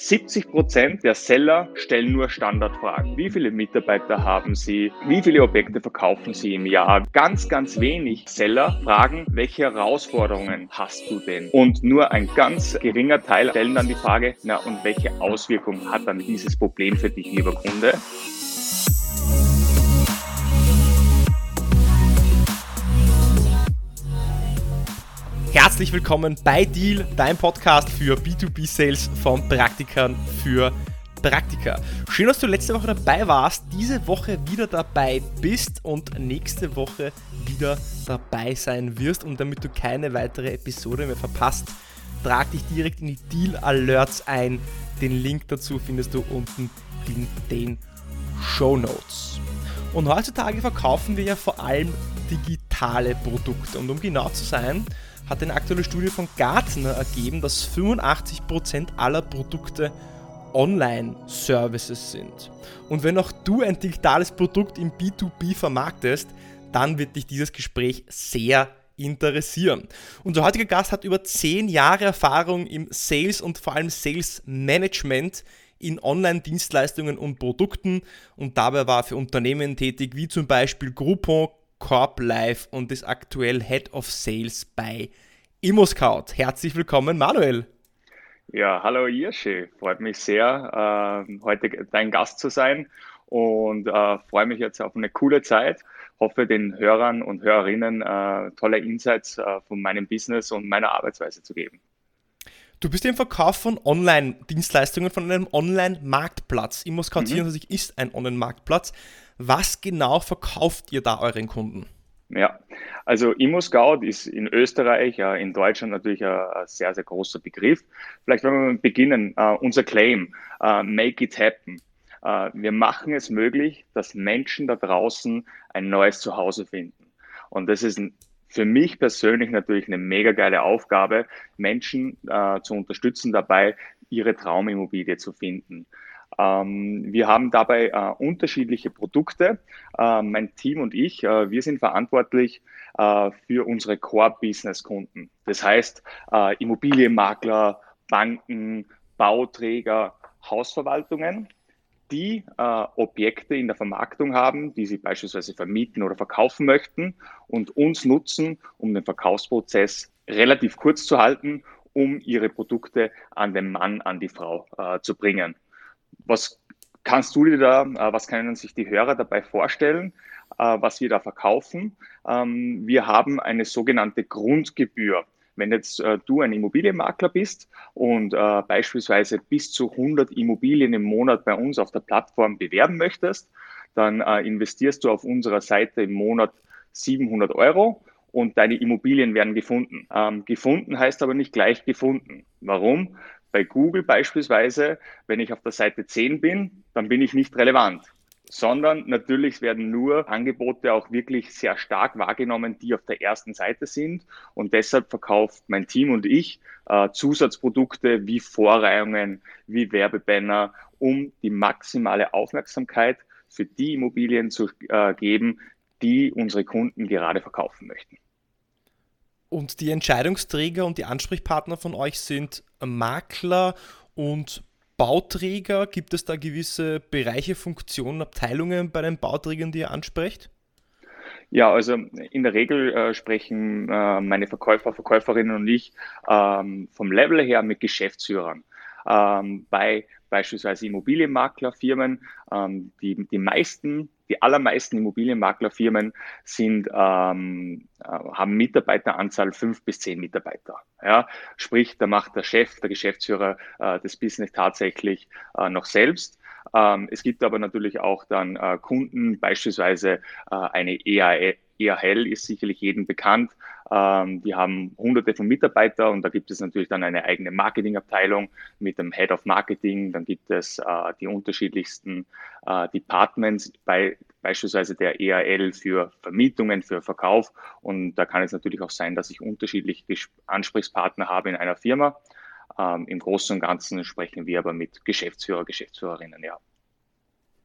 70 Prozent der Seller stellen nur Standardfragen. Wie viele Mitarbeiter haben sie? Wie viele Objekte verkaufen sie im Jahr? Ganz, ganz wenig Seller fragen, welche Herausforderungen hast du denn? Und nur ein ganz geringer Teil stellen dann die Frage, na, und welche Auswirkungen hat dann dieses Problem für dich, lieber Kunde? Herzlich willkommen bei Deal, dein Podcast für B2B-Sales von Praktikern für Praktiker. Schön, dass du letzte Woche dabei warst, diese Woche wieder dabei bist und nächste Woche wieder dabei sein wirst. Und damit du keine weitere Episode mehr verpasst, trag dich direkt in die Deal Alerts ein. Den Link dazu findest du unten in den Show Notes. Und heutzutage verkaufen wir ja vor allem digitale Produkte. Und um genau zu sein, hat eine aktuelle Studie von Gartner ergeben, dass 85% aller Produkte Online-Services sind. Und wenn auch du ein digitales Produkt im B2B vermarktest, dann wird dich dieses Gespräch sehr interessieren. Unser heutiger Gast hat über 10 Jahre Erfahrung im Sales und vor allem Sales Management in Online-Dienstleistungen und Produkten und dabei war er für Unternehmen tätig wie zum Beispiel Groupon, Corp Life und ist aktuell Head of Sales bei ImmoScout. Herzlich willkommen, Manuel. Ja, hallo Irsche. Freut mich sehr, äh, heute dein Gast zu sein und äh, freue mich jetzt auf eine coole Zeit. Hoffe, den Hörern und Hörerinnen äh, tolle Insights äh, von meinem Business und meiner Arbeitsweise zu geben. Du bist im Verkauf von Online-Dienstleistungen von einem Online-Marktplatz. ImmoScout24 mhm. ist ein Online-Marktplatz. Was genau verkauft ihr da euren Kunden? Ja, also ImmoScout ist in Österreich, in Deutschland natürlich ein, sehr, sehr großer Begriff. Vielleicht wenn wir beginnen, uh, unser Claim, uh, make it happen. Uh, wir machen es möglich, dass Menschen da draußen ein neues Zuhause finden. Und das ist für mich persönlich natürlich eine mega geile Aufgabe, Menschen zu unterstützen dabei, ihre Traumimmobilie zu finden. Ähm, wir haben dabei äh, unterschiedliche Produkte. Äh, mein Team und ich, äh, wir sind verantwortlich äh, für unsere Core-Business-Kunden. Das heißt äh, Immobilienmakler, Banken, Bauträger, Hausverwaltungen, die äh, Objekte in der Vermarktung haben, die sie beispielsweise vermieten oder verkaufen möchten und uns nutzen, um den Verkaufsprozess relativ kurz zu halten, um ihre Produkte an den Mann, an die Frau zu bringen. Was kannst du dir da, äh, was können sich die Hörer dabei vorstellen, äh, was wir da verkaufen? Ähm, wir haben eine sogenannte Grundgebühr. Wenn jetzt äh, du ein Immobilienmakler bist und beispielsweise bis zu 100 Immobilien im Monat bei uns auf der Plattform bewerben möchtest, dann investierst du auf unserer Seite im Monat 700 Euro und deine Immobilien werden gefunden. Ähm, gefunden heißt aber nicht gleich gefunden. Warum? Bei Google beispielsweise, wenn ich auf der Seite 10 bin, dann bin ich nicht relevant sondern natürlich werden nur Angebote auch wirklich sehr stark wahrgenommen, die auf der ersten Seite sind. Und deshalb verkauft mein Team und ich äh, Zusatzprodukte wie Vorreihungen, wie Werbebanner, um die maximale Aufmerksamkeit für die Immobilien zu äh, geben, die unsere Kunden gerade verkaufen möchten. Und die Entscheidungsträger und die Ansprechpartner von euch sind Makler und Bauträger. Gibt es da gewisse Bereiche, Funktionen, Abteilungen bei den Bauträgern, die ihr ansprecht? Ja, also in der Regel äh, sprechen äh, meine Verkäufer, Verkäuferinnen und ich ähm, vom Level her mit Geschäftsführern. Ähm, bei beispielsweise Immobilienmaklerfirmen, ähm, die, die meisten die allermeisten Immobilienmaklerfirmen sind, ähm, äh, haben Mitarbeiteranzahl fünf bis zehn Mitarbeiter. Ja? Sprich, da macht der Chef, der Geschäftsführer äh, das Business tatsächlich äh, noch selbst. Ähm, es gibt aber natürlich auch dann äh, Kunden, beispielsweise äh, eine EAE ERL ist sicherlich jedem bekannt. Ähm, die haben hunderte von Mitarbeitern und da gibt es natürlich dann eine eigene Marketingabteilung mit dem Head of Marketing. Dann gibt es äh, die unterschiedlichsten äh, Departments bei beispielsweise der ERL für Vermietungen, für Verkauf. Und da kann es natürlich auch sein, dass ich unterschiedliche Ansprechpartner habe in einer Firma. Ähm, Im Großen und Ganzen sprechen wir aber mit Geschäftsführer, Geschäftsführerinnen, ja.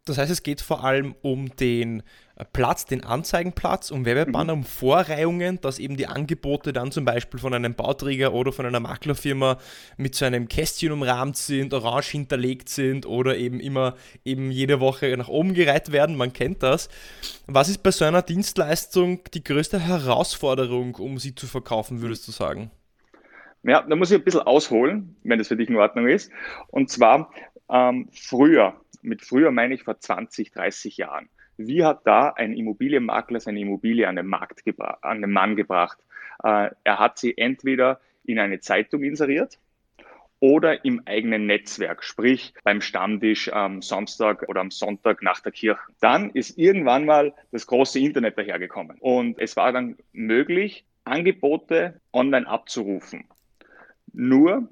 Das heißt, es geht vor allem um den äh, Platz, den Anzeigenplatz, um Werbebanner, mhm. um Vorreihungen, dass eben die Angebote dann zum Beispiel von einem Bauträger oder von einer Maklerfirma mit so einem Kästchen umrahmt sind, orange hinterlegt sind oder eben immer eben jede Woche nach oben gereiht werden. Man kennt das. Was ist bei so einer Dienstleistung die größte Herausforderung, um sie zu verkaufen, würdest du sagen? Ja, da muss ich ein bisschen ausholen, wenn das für dich in Ordnung ist. Und zwar ähm, früher, mit früher meine ich vor 20, 30 Jahren. Wie hat da ein Immobilienmakler seine Immobilie an den Markt an den Mann gebracht? Äh, er hat sie entweder in eine Zeitung inseriert oder im eigenen Netzwerk, sprich beim Stammtisch am Samstag oder am Sonntag nach der Kirche. Dann ist irgendwann mal das große Internet dahergekommen und es war dann möglich, Angebote online abzurufen. Nur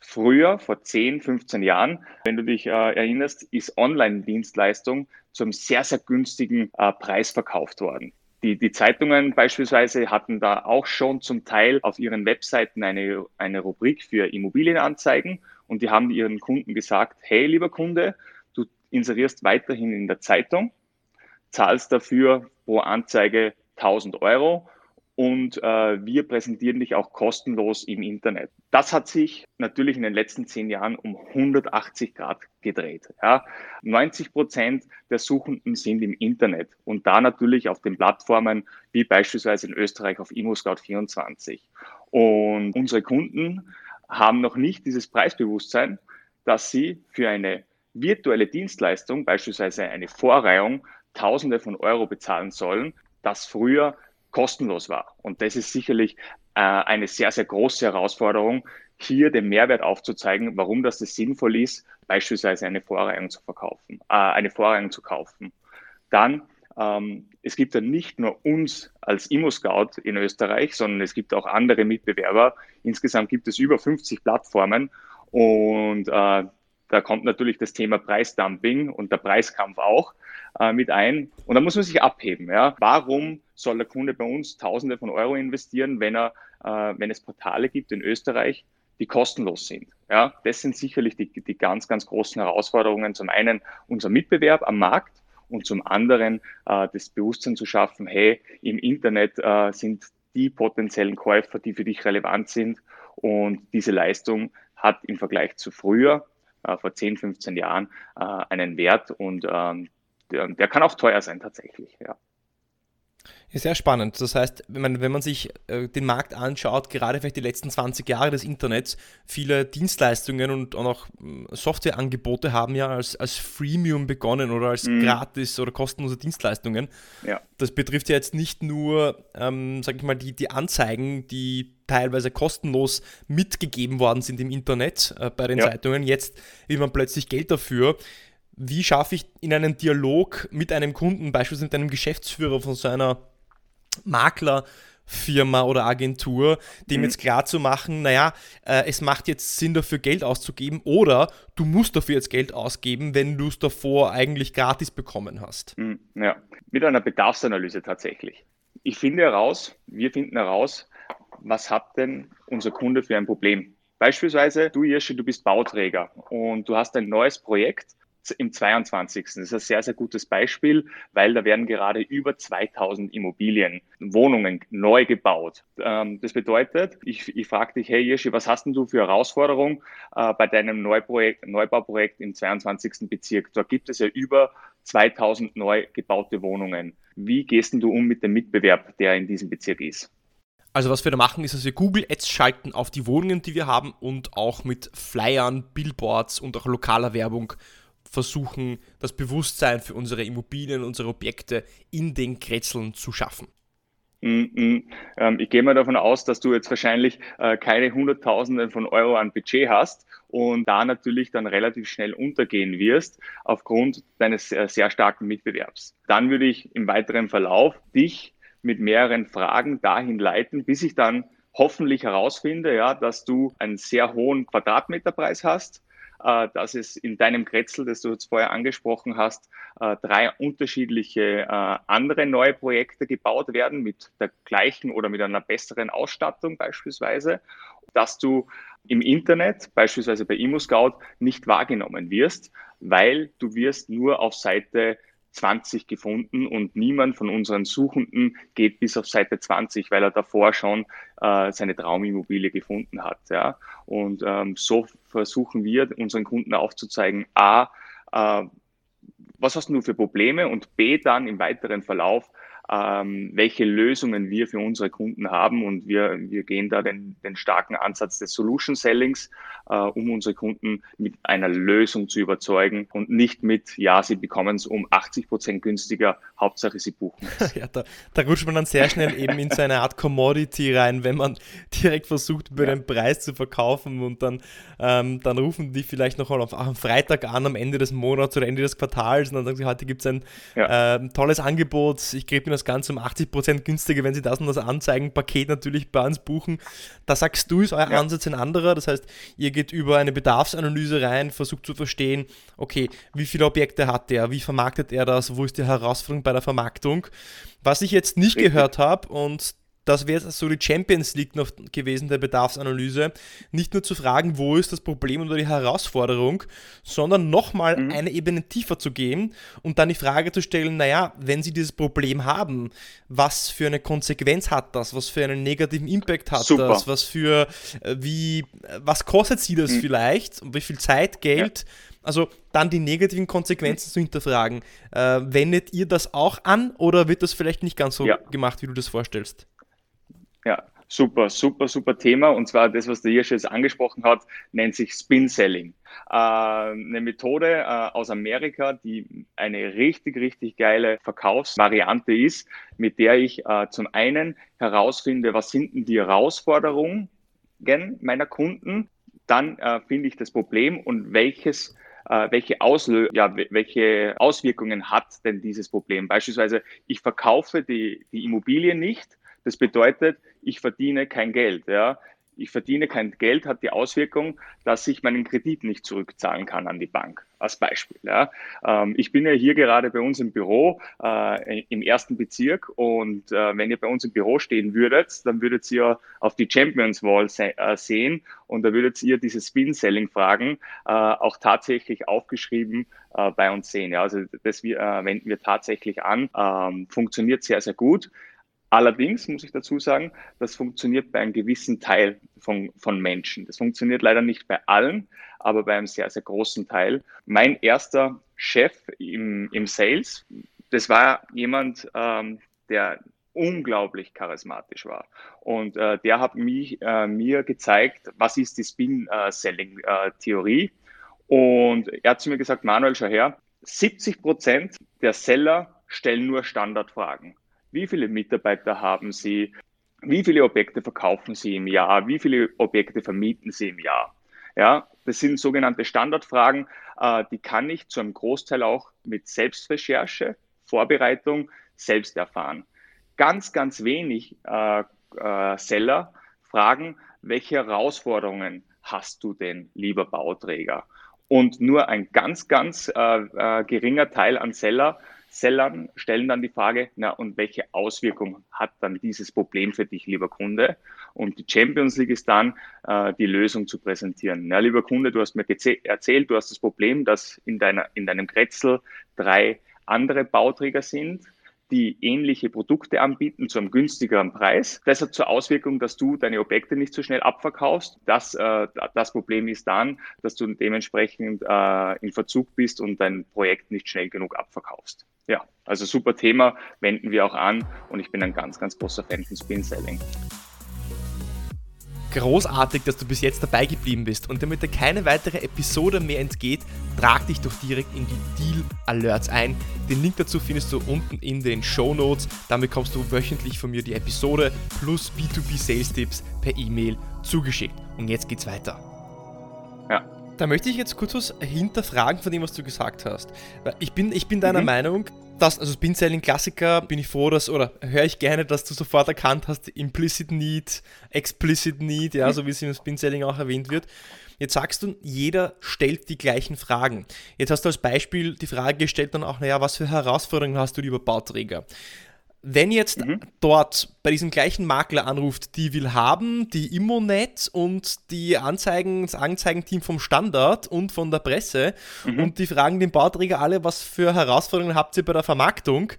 Früher, vor 10, 15 Jahren, wenn du dich äh, erinnerst, ist Online-Dienstleistung zu einem sehr, sehr günstigen äh, Preis verkauft worden. Die, die Zeitungen beispielsweise hatten da auch schon zum Teil auf ihren Webseiten eine, eine Rubrik für Immobilienanzeigen und die haben ihren Kunden gesagt, hey lieber Kunde, du inserierst weiterhin in der Zeitung, zahlst dafür pro Anzeige 1000 Euro und äh, wir präsentieren dich auch kostenlos im Internet. Das hat sich natürlich in den letzten zehn Jahren um 180 Grad gedreht. Ja. 90 Prozent der Suchenden sind im Internet und da natürlich auf den Plattformen wie beispielsweise in Österreich auf ImmoScout24. Und unsere Kunden haben noch nicht dieses Preisbewusstsein, dass sie für eine virtuelle Dienstleistung, beispielsweise eine Vorreihung, Tausende von Euro bezahlen sollen, das früher kostenlos war. Und das ist sicherlich äh, eine sehr, sehr große Herausforderung, hier den Mehrwert aufzuzeigen, warum das, das sinnvoll ist, beispielsweise eine Vorreihung zu verkaufen, äh, eine Vorreihung zu kaufen. Dann, ähm, es gibt ja nicht nur uns als Immo-Scout in Österreich, sondern es gibt auch andere Mitbewerber. Insgesamt gibt es über 50 Plattformen und äh, da kommt natürlich das Thema Preisdumping und der Preiskampf auch äh, mit ein. Und da muss man sich abheben. Ja. Warum soll der Kunde bei uns Tausende von Euro investieren, wenn, er, äh, wenn es Portale gibt in Österreich, die kostenlos sind? Ja. Das sind sicherlich die, die ganz, ganz großen Herausforderungen. Zum einen unser Mitbewerb am Markt und zum anderen äh, das Bewusstsein zu schaffen, hey, im Internet äh, sind die potenziellen Käufer, die für dich relevant sind. Und diese Leistung hat im Vergleich zu früher, äh, vor 10, 15 Jahren, äh, einen Wert und ähm, der, der kann auch teuer sein tatsächlich, ja. Ja, sehr spannend. Das heißt, wenn man, wenn man sich äh, den Markt anschaut, gerade vielleicht die letzten 20 Jahre des Internets, viele Dienstleistungen und auch hm, Softwareangebote haben ja als, als Freemium begonnen oder als mhm. gratis oder kostenlose Dienstleistungen. Ja. Das betrifft ja jetzt nicht nur, ähm, sag ich mal, die, die Anzeigen, die teilweise kostenlos mitgegeben worden sind im Internet äh, bei den ja. Zeitungen. Jetzt will man plötzlich Geld dafür wie schaffe ich in einem Dialog mit einem Kunden, beispielsweise mit einem Geschäftsführer von so einer Maklerfirma oder Agentur, dem mhm. jetzt klar zu machen, naja, äh, es macht jetzt Sinn dafür Geld auszugeben oder du musst dafür jetzt Geld ausgeben, wenn du es davor eigentlich gratis bekommen hast. Mhm, ja, mit einer Bedarfsanalyse tatsächlich. Ich finde heraus, wir finden heraus, was hat denn unser Kunde für ein Problem? Beispielsweise, du Jirschi, du bist Bauträger und du hast ein neues Projekt im 22. Das ist ein sehr, sehr gutes Beispiel, weil da werden gerade über 2000 Immobilien, Wohnungen neu gebaut. Ähm, das bedeutet, ich, ich frage dich, hey Jirschi, was hast denn du für Herausforderungen äh, bei deinem Neuprojekt, Neubauprojekt im 22. Bezirk? Da gibt es ja über 2000 neu gebaute Wohnungen. Wie gehst denn du um mit dem Mitbewerb, der in diesem Bezirk ist? Also was wir da machen, ist, dass wir Google Ads schalten auf die Wohnungen, die wir haben und auch mit Flyern, Billboards und auch lokaler Werbung versuchen, das Bewusstsein für unsere Immobilien, unsere Objekte in den Kretzeln zu schaffen. Mm -mm. Ähm, ich gehe mal davon aus, dass du jetzt wahrscheinlich äh, keine Hunderttausende von Euro an Budget hast und da natürlich dann relativ schnell untergehen wirst aufgrund deines sehr starken Mitbewerbs. Dann würde ich im weiteren Verlauf dich mit mehreren Fragen dahin leiten, bis ich dann hoffentlich herausfinde, ja, dass du einen sehr hohen Quadratmeterpreis hast, dass es in deinem Kretzel, das du jetzt vorher angesprochen hast, äh, drei unterschiedliche äh, andere neue Projekte gebaut werden mit der gleichen oder mit einer besseren Ausstattung beispielsweise, dass du im Internet, beispielsweise bei ImmoScout, nicht wahrgenommen wirst, weil du wirst nur auf Seite 20 gefunden und niemand von unseren Suchenden geht bis auf Seite 20, weil er davor schon äh, seine Traumimmobilie gefunden hat. Ja? Und ähm, so versuchen wir unseren Kunden aufzuzeigen, a, äh, was hast du für Probleme und b, dann im weiteren Verlauf, ähm, welche Lösungen wir für unsere Kunden haben. Und wir, wir gehen da den, den starken Ansatz des Solution Sellings, äh, um unsere Kunden mit einer Lösung zu überzeugen und nicht mit, ja, sie bekommen es um 80 Prozent günstiger, Hauptsache sie buchen es. ja, da, da, rutscht man dann sehr schnell eben in so eine Art Commodity rein, wenn man direkt versucht, über ja. den Preis zu verkaufen und dann, ähm, dann rufen die vielleicht noch mal auf, am Freitag an, am Ende des Monats oder Ende des Quartals und dann sagen sie, heute gibt es ein ja. äh, tolles Angebot, ich gebe Ihnen das Ganze um 80% günstiger, wenn Sie das und das Anzeigenpaket natürlich bei uns buchen. Da sagst du, ist euer ja. Ansatz ein anderer. Das heißt, ihr geht über eine Bedarfsanalyse rein, versucht zu verstehen, okay, wie viele Objekte hat der, wie vermarktet er das, wo ist die Herausforderung bei der Vermarktung. Was ich jetzt nicht Richtig. gehört habe und das wäre so die Champions League noch gewesen der Bedarfsanalyse. Nicht nur zu fragen, wo ist das Problem oder die Herausforderung, sondern nochmal mhm. eine Ebene tiefer zu gehen und dann die Frage zu stellen, naja, wenn Sie dieses Problem haben, was für eine Konsequenz hat das? Was für einen negativen Impact hat Super. das? Was für, äh, wie, was kostet Sie das mhm. vielleicht? Und wie viel Zeit, Geld? Ja. Also dann die negativen Konsequenzen zu hinterfragen. Äh, wendet ihr das auch an oder wird das vielleicht nicht ganz so ja. gemacht, wie du das vorstellst? Ja, super, super, super Thema. Und zwar das, was der Hirsch jetzt angesprochen hat, nennt sich Spin Selling. Äh, eine Methode äh, aus Amerika, die eine richtig, richtig geile Verkaufsvariante ist, mit der ich äh, zum einen herausfinde, was sind denn die Herausforderungen meiner Kunden, dann äh, finde ich das Problem und welches welche, Auslö ja, welche Auswirkungen hat denn dieses Problem. Beispielsweise, ich verkaufe die, die Immobilie nicht, das bedeutet, ich verdiene kein Geld. Ja. Ich verdiene kein Geld hat die Auswirkung, dass ich meinen Kredit nicht zurückzahlen kann an die Bank, als Beispiel. Ja. Ähm, ich bin ja hier gerade bei uns im Büro äh, im ersten Bezirk und äh, wenn ihr bei uns im Büro stehen würdet, dann würdet ihr auf die Champions Wall se äh, sehen und da würdet ihr diese Spin-Selling-Fragen äh, auch tatsächlich aufgeschrieben äh, bei uns sehen. Ja. Also das wir, äh, wenden wir tatsächlich an, ähm, funktioniert sehr, sehr gut. Allerdings muss ich dazu sagen, das funktioniert bei einem gewissen Teil von, von Menschen. Das funktioniert leider nicht bei allen, aber bei einem sehr, sehr großen Teil. Mein erster Chef im, im Sales, das war jemand, ähm, der unglaublich charismatisch war. Und äh, der hat mich, äh, mir gezeigt, was ist die Spin-Selling-Theorie. Und er hat zu mir gesagt, Manuel, schau her, 70 Prozent der Seller stellen nur Standardfragen. Wie viele Mitarbeiter haben Sie? Wie viele Objekte verkaufen Sie im Jahr? Wie viele Objekte vermieten Sie im Jahr? Ja, das sind sogenannte Standardfragen, äh, die kann ich zu einem Großteil auch mit Selbstrecherche, Vorbereitung selbst erfahren. Ganz, ganz wenig äh, äh, Seller fragen, welche Herausforderungen hast du denn, lieber Bauträger? Und nur ein ganz, ganz äh, äh, geringer Teil an Seller Sellern stellen dann die Frage, na und welche Auswirkung hat dann dieses Problem für dich, lieber Kunde? Und die Champions League ist dann, äh, die Lösung zu präsentieren. Ja, lieber Kunde, du hast mir erzählt, du hast das Problem, dass in, deiner, in deinem Kretzel drei andere Bauträger sind die ähnliche Produkte anbieten zu einem günstigeren Preis. Das hat zur Auswirkung, dass du deine Objekte nicht so schnell abverkaufst. Das, äh, das Problem ist dann, dass du dementsprechend äh, in Verzug bist und dein Projekt nicht schnell genug abverkaufst. Ja, also super Thema, wenden wir auch an und ich bin ein ganz, ganz großer Fan von Spin Selling großartig, dass du bis jetzt dabei geblieben bist. Und damit dir keine weitere Episode mehr entgeht, trag dich doch direkt in die Deal Alerts ein. Den Link dazu findest du unten in den Show Notes. Dann bekommst du wöchentlich von mir die Episode plus B2B Sales Tipps per E-Mail zugeschickt. Und jetzt geht's weiter. Ja. Da möchte ich jetzt kurz was hinterfragen von dem, was du gesagt hast. Ich bin, ich bin deiner mhm. Meinung, das, also Spin-Selling Klassiker, bin ich froh, dass, oder höre ich gerne, dass du sofort erkannt hast, Implicit Need, Explicit Need, ja, so wie es im Spin-Selling auch erwähnt wird. Jetzt sagst du, jeder stellt die gleichen Fragen. Jetzt hast du als Beispiel die Frage gestellt dann auch, naja, was für Herausforderungen hast du, lieber Bauträger? Wenn jetzt mhm. dort bei diesem gleichen Makler anruft, die will haben, die Immonet und die Anzeigen, das Anzeigenteam vom Standard und von der Presse mhm. und die fragen den Bauträger alle, was für Herausforderungen habt ihr bei der Vermarktung,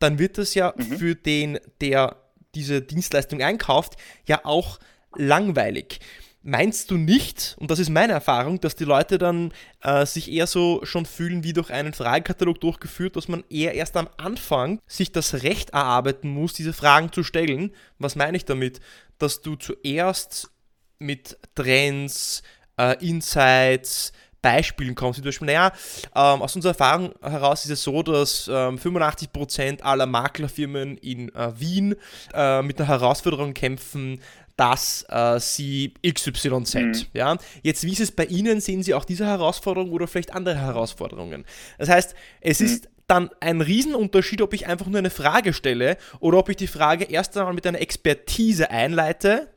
dann wird das ja mhm. für den, der diese Dienstleistung einkauft, ja auch langweilig. Meinst du nicht, und das ist meine Erfahrung, dass die Leute dann äh, sich eher so schon fühlen wie durch einen Fragekatalog durchgeführt, dass man eher erst am Anfang sich das Recht erarbeiten muss, diese Fragen zu stellen? Was meine ich damit? Dass du zuerst mit Trends, äh, Insights, Beispielen kommst, zum Beispiel, naja, ähm, aus unserer Erfahrung heraus ist es so, dass ähm, 85% aller Maklerfirmen in äh, Wien äh, mit einer Herausforderung kämpfen, dass äh, sie XYZ. Mhm. Ja? Jetzt, wie ist es bei Ihnen? Sehen Sie auch diese Herausforderung oder vielleicht andere Herausforderungen? Das heißt, es mhm. ist dann ein Riesenunterschied, ob ich einfach nur eine Frage stelle oder ob ich die Frage erst einmal mit einer Expertise einleite,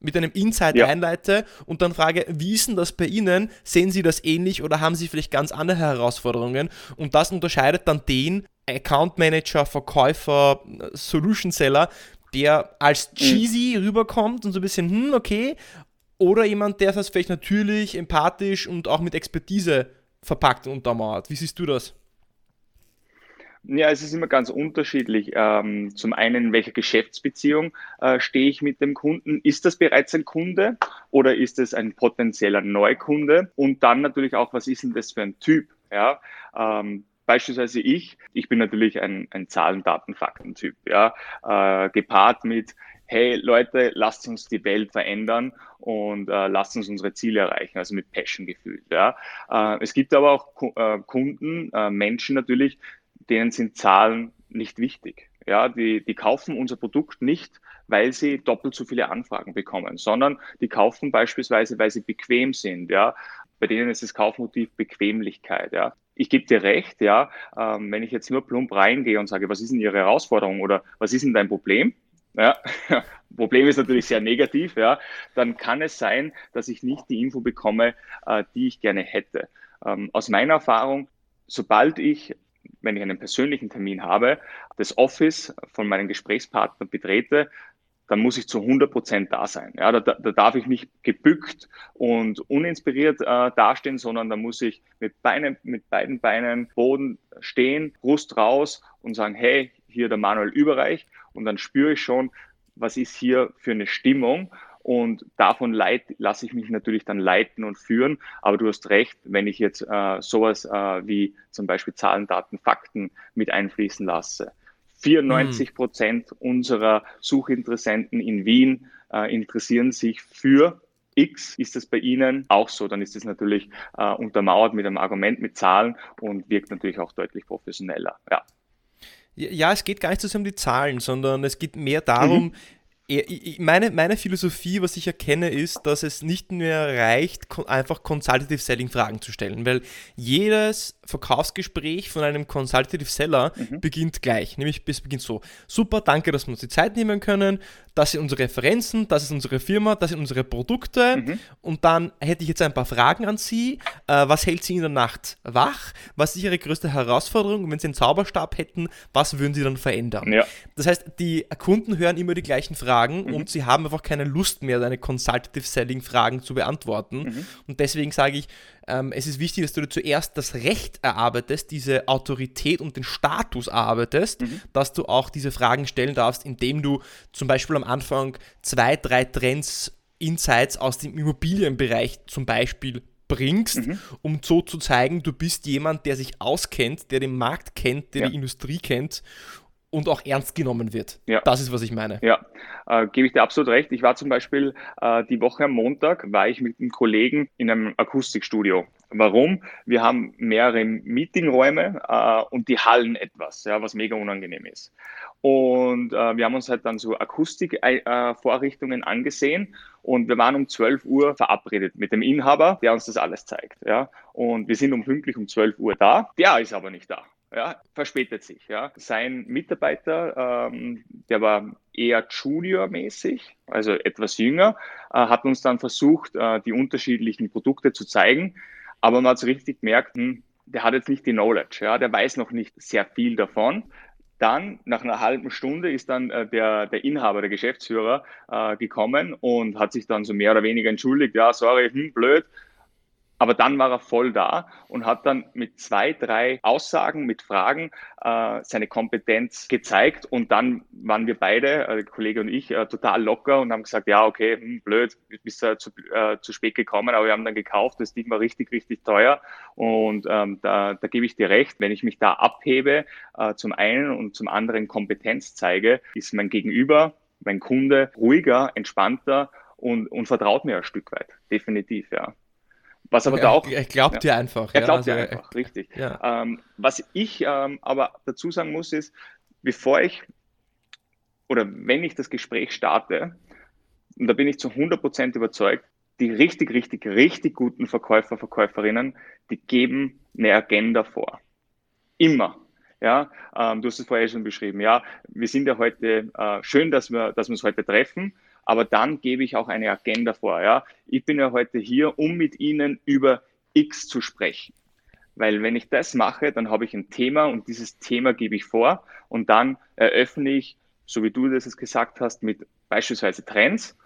mit einem Insight ja. einleite und dann frage, wie ist denn das bei Ihnen? Sehen Sie das ähnlich oder haben Sie vielleicht ganz andere Herausforderungen? Und das unterscheidet dann den Account Manager, Verkäufer, Solution Seller, der als mhm. cheesy rüberkommt und so ein bisschen, hm, okay, oder jemand, der das vielleicht natürlich, empathisch und auch mit Expertise verpackt und untermauert. Wie siehst du das? Ja, es ist immer ganz unterschiedlich. Ähm, zum einen, in welcher Geschäftsbeziehung äh, stehe ich mit dem Kunden? Ist das bereits ein Kunde oder ist es ein potenzieller Neukunde? Und dann natürlich auch, was ist denn das für ein Typ? Ja, ähm, Beispielsweise ich, ich bin natürlich ein, ein Zahlen, Daten, Fakten-Typ, ja, äh, gepaart mit, hey Leute, lasst uns die Welt verändern und äh, lasst uns unsere Ziele erreichen, also mit Passion gefühlt. Ja. Äh, es gibt aber auch äh, Kunden, äh, Menschen natürlich, denen sind Zahlen nicht wichtig. Ja, die, die kaufen unser Produkt nicht, weil sie doppelt so viele Anfragen bekommen, sondern die kaufen beispielsweise, weil sie bequem sind. Ja, bei denen ist das Kaufmotiv Bequemlichkeit. Ja ich gebe dir recht, ja, ähm, wenn ich jetzt nur plump reingehe und sage, was ist denn Ihre Herausforderung oder was ist denn dein Problem? Ja, Problem ist natürlich sehr negativ, ja, dann kann es sein, dass ich nicht die Info bekomme, äh, die ich gerne hätte. Ähm, aus meiner Erfahrung, sobald ich, wenn ich einen persönlichen Termin habe, das Office von meinem Gesprächspartner betrete, dann muss ich zu 100 Prozent da sein. Ja, da, da darf ich nicht gebückt und uninspiriert äh, dastehen, sondern da muss ich mit, Beinen, mit beiden Beinen Boden stehen, Brust raus und sagen, hey, hier der Manuel Überreich. Und dann spüre ich schon, was ist hier für eine Stimmung. Und davon lasse ich mich natürlich dann leiten und führen. Aber du hast recht, wenn ich jetzt äh, sowas äh, wie zum Beispiel Zahlen, Daten, Fakten mit einfließen lasse, 94 Prozent mhm. unserer Suchinteressenten in Wien äh, interessieren sich für X. Ist das bei Ihnen auch so? Dann ist es natürlich äh, untermauert mit einem Argument, mit Zahlen und wirkt natürlich auch deutlich professioneller. Ja. Ja, es geht gar nicht so sehr um die Zahlen, sondern es geht mehr darum, mhm meine, meine Philosophie, was ich erkenne, ist, dass es nicht mehr reicht, einfach Consultative Selling Fragen zu stellen, weil jedes Verkaufsgespräch von einem Consultative Seller mhm. beginnt gleich. Nämlich es beginnt so: Super, danke, dass wir uns die Zeit nehmen können. Das sind unsere Referenzen, das ist unsere Firma, das sind unsere Produkte. Mhm. Und dann hätte ich jetzt ein paar Fragen an Sie. Äh, was hält Sie in der Nacht wach? Was ist Ihre größte Herausforderung? Und wenn Sie einen Zauberstab hätten, was würden Sie dann verändern? Ja. Das heißt, die Kunden hören immer die gleichen Fragen mhm. und sie haben einfach keine Lust mehr, deine Consultative Selling Fragen zu beantworten. Mhm. Und deswegen sage ich, ähm, es ist wichtig, dass du dir zuerst das Recht erarbeitest, diese Autorität und den Status erarbeitest, mhm. dass du auch diese Fragen stellen darfst, indem du zum Beispiel am Anfang zwei, drei Trends, Insights aus dem Immobilienbereich zum Beispiel bringst, mhm. um so zu zeigen, du bist jemand, der sich auskennt, der den Markt kennt, der ja. die Industrie kennt und auch ernst genommen wird. Ja. Das ist, was ich meine. Ja, äh, gebe ich dir absolut recht. Ich war zum Beispiel äh, die Woche am Montag, war ich mit einem Kollegen in einem Akustikstudio. Warum? Wir haben mehrere Meetingräume äh, und die hallen etwas, ja, was mega unangenehm ist. Und äh, wir haben uns halt dann so Akustikvorrichtungen äh, angesehen und wir waren um 12 Uhr verabredet mit dem Inhaber, der uns das alles zeigt. Ja. Und wir sind um pünktlich um 12 Uhr da. Der ist aber nicht da ja, verspätet sich. Ja. Sein Mitarbeiter, ähm, der war eher Junior-mäßig, also etwas jünger, äh, hat uns dann versucht, äh, die unterschiedlichen Produkte zu zeigen. Aber man hat so richtig gemerkt, hm, der hat jetzt nicht die Knowledge, ja, der weiß noch nicht sehr viel davon. dann, nach einer halben Stunde, ist dann äh, der, der Inhaber, der Geschäftsführer äh, gekommen und hat sich dann so mehr oder weniger entschuldigt. Ja, sorry, hm, blöd. Aber dann war er voll da und hat dann mit zwei, drei Aussagen, mit Fragen äh, seine Kompetenz gezeigt. Und dann waren wir beide, äh, der Kollege und ich, äh, total locker und haben gesagt, ja, okay, hm, blöd, bist du zu, äh, zu spät gekommen, aber wir haben dann gekauft. Das Ding war richtig, richtig teuer. Und ähm, da, da gebe ich dir recht, wenn ich mich da abhebe, äh, zum einen und zum anderen Kompetenz zeige, ist mein Gegenüber, mein Kunde ruhiger, entspannter und, und vertraut mir ein Stück weit. Definitiv, ja. Was aber er, da auch. Er glaubt ja, dir einfach. Er glaubt ja, also, dir einfach, richtig. Ja. Ähm, was ich ähm, aber dazu sagen muss, ist, bevor ich oder wenn ich das Gespräch starte, und da bin ich zu 100% überzeugt, die richtig, richtig, richtig guten Verkäufer, Verkäuferinnen, die geben eine Agenda vor. Immer. Ja, ähm, du hast es vorher schon beschrieben. Ja, wir sind ja heute äh, schön, dass wir, dass wir uns heute treffen aber dann gebe ich auch eine Agenda vor. Ja? Ich bin ja heute hier, um mit Ihnen über X zu sprechen. Weil wenn ich das mache, dann habe ich ein Thema und dieses Thema gebe ich vor und dann eröffne ich, so wie du das gesagt hast, mit beispielsweise Trends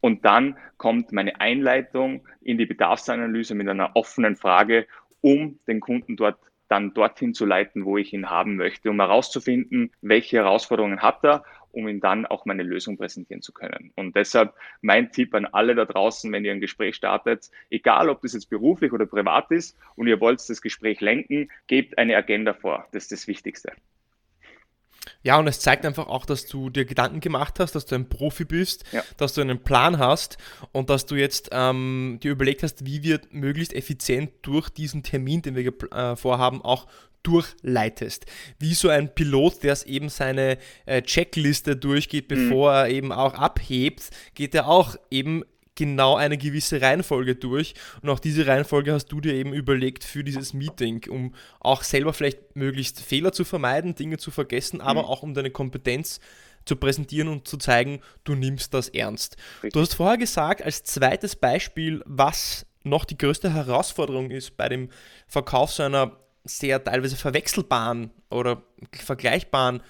und dann kommt meine Einleitung in die Bedarfsanalyse mit einer offenen Frage, um den Kunden dort dann dorthin zu leiten, wo ich ihn haben möchte, um herauszufinden, welche Herausforderungen hat er um ihm dann auch meine Lösung präsentieren zu können. Und deshalb mein Tipp an alle da draußen, wenn ihr ein Gespräch startet, egal ob das jetzt beruflich oder privat ist und ihr wollt das Gespräch lenken, gebt eine Agenda vor. Das ist das Wichtigste. Ja, und es zeigt einfach auch, dass du dir Gedanken gemacht hast, dass du ein Profi bist, ja. dass du einen Plan hast und dass du jetzt ähm, dir überlegt hast, wie wir möglichst effizient durch diesen Termin, den wir äh, vorhaben, auch durchleitest. Wie so ein Pilot, der es eben seine äh, Checkliste durchgeht, mhm. bevor mhm. er eben auch abhebt, geht er auch eben genau eine gewisse Reihenfolge durch. Und auch diese Reihenfolge hast du dir eben überlegt für dieses Meeting, um auch selber vielleicht möglichst Fehler zu vermeiden, Dinge zu vergessen, mhm. aber auch um deine Kompetenz zu präsentieren und zu zeigen, du nimmst das ernst. Richtig. Du hast vorher gesagt, als zweites Beispiel, was noch die größte Herausforderung ist bei dem Verkauf so einer sehr teilweise verwechselbaren oder vergleichbaren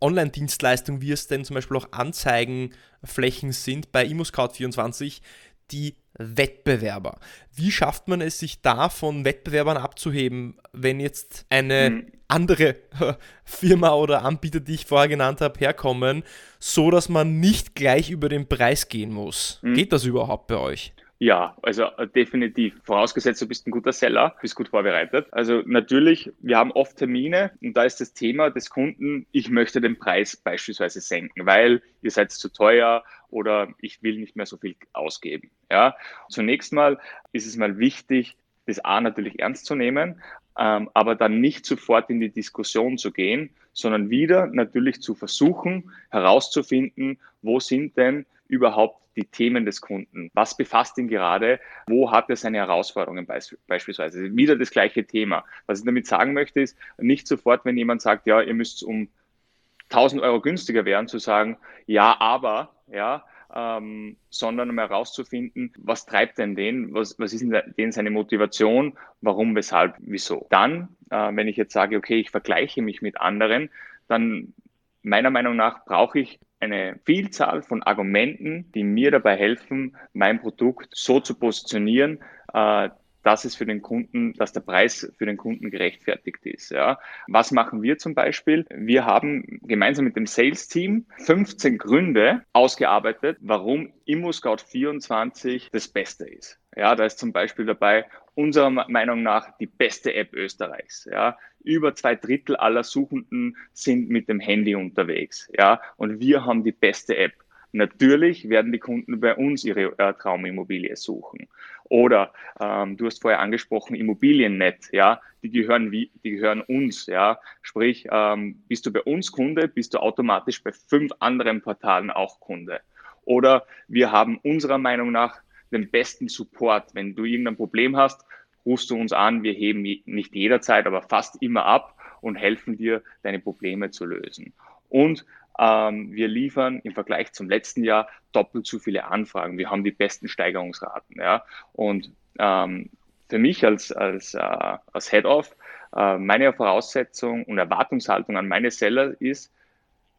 Online-Dienstleistung, wie es denn zum Beispiel auch Anzeigenflächen sind bei ImmoScout24, die Wettbewerber. Wie schafft man es, sich da von Wettbewerbern abzuheben, wenn jetzt eine mhm. andere Firma oder Anbieter, die ich vorher genannt habe, herkommen, so dass man nicht gleich über den Preis gehen muss? Mhm. Geht das überhaupt bei euch? Ja, also äh, definitiv. Vorausgesetzt, du bist ein guter Seller, bist gut vorbereitet. Also natürlich, wir haben oft Termine und da ist das Thema des Kunden, ich möchte den Preis beispielsweise senken, weil ihr seid zu teuer oder ich will nicht mehr so viel ausgeben. Ja, zunächst mal ist es mal wichtig, das A natürlich ernst zu nehmen, ähm, aber dann nicht sofort in die Diskussion zu gehen, sondern wieder natürlich zu versuchen herauszufinden, wo sind denn überhaupt die Themen des Kunden? Was befasst ihn gerade? Wo hat er seine Herausforderungen beispielsweise? Wieder das gleiche Thema. Was ich damit sagen möchte, ist nicht sofort, wenn jemand sagt, ja, ihr müsst um 1000 Euro günstiger werden, zu sagen, ja, aber, ja, ähm, sondern um herauszufinden, was treibt denn den, was, was ist denn seine Motivation, warum, weshalb, wieso. Dann, äh, wenn ich jetzt sage, okay, ich vergleiche mich mit anderen, dann meiner Meinung nach brauche ich eine Vielzahl von Argumenten, die mir dabei helfen, mein Produkt so zu positionieren, äh, dass es für den Kunden, dass der Preis für den Kunden gerechtfertigt ist. Ja. Was machen wir zum Beispiel? Wir haben gemeinsam mit dem Sales Team 15 Gründe ausgearbeitet, warum ImmoScout 24 das Beste ist. Ja, da ist zum Beispiel dabei unserer Meinung nach die beste App Österreichs. Ja, über zwei Drittel aller Suchenden sind mit dem Handy unterwegs. Ja, und wir haben die beste App. Natürlich werden die Kunden bei uns ihre äh, Traumimmobilie suchen. Oder ähm, du hast vorher angesprochen Immobiliennet, ja, die gehören wie, die gehören uns, ja. Sprich, ähm, bist du bei uns Kunde, bist du automatisch bei fünf anderen Portalen auch Kunde. Oder wir haben unserer Meinung nach den besten Support. Wenn du irgendein Problem hast, rufst du uns an. Wir heben nicht jederzeit, aber fast immer ab und helfen dir, deine Probleme zu lösen. Und ähm, wir liefern im Vergleich zum letzten Jahr doppelt so viele Anfragen. Wir haben die besten Steigerungsraten. Ja? Und ähm, für mich als, als, äh, als Head-Off, äh, meine Voraussetzung und Erwartungshaltung an meine Seller ist,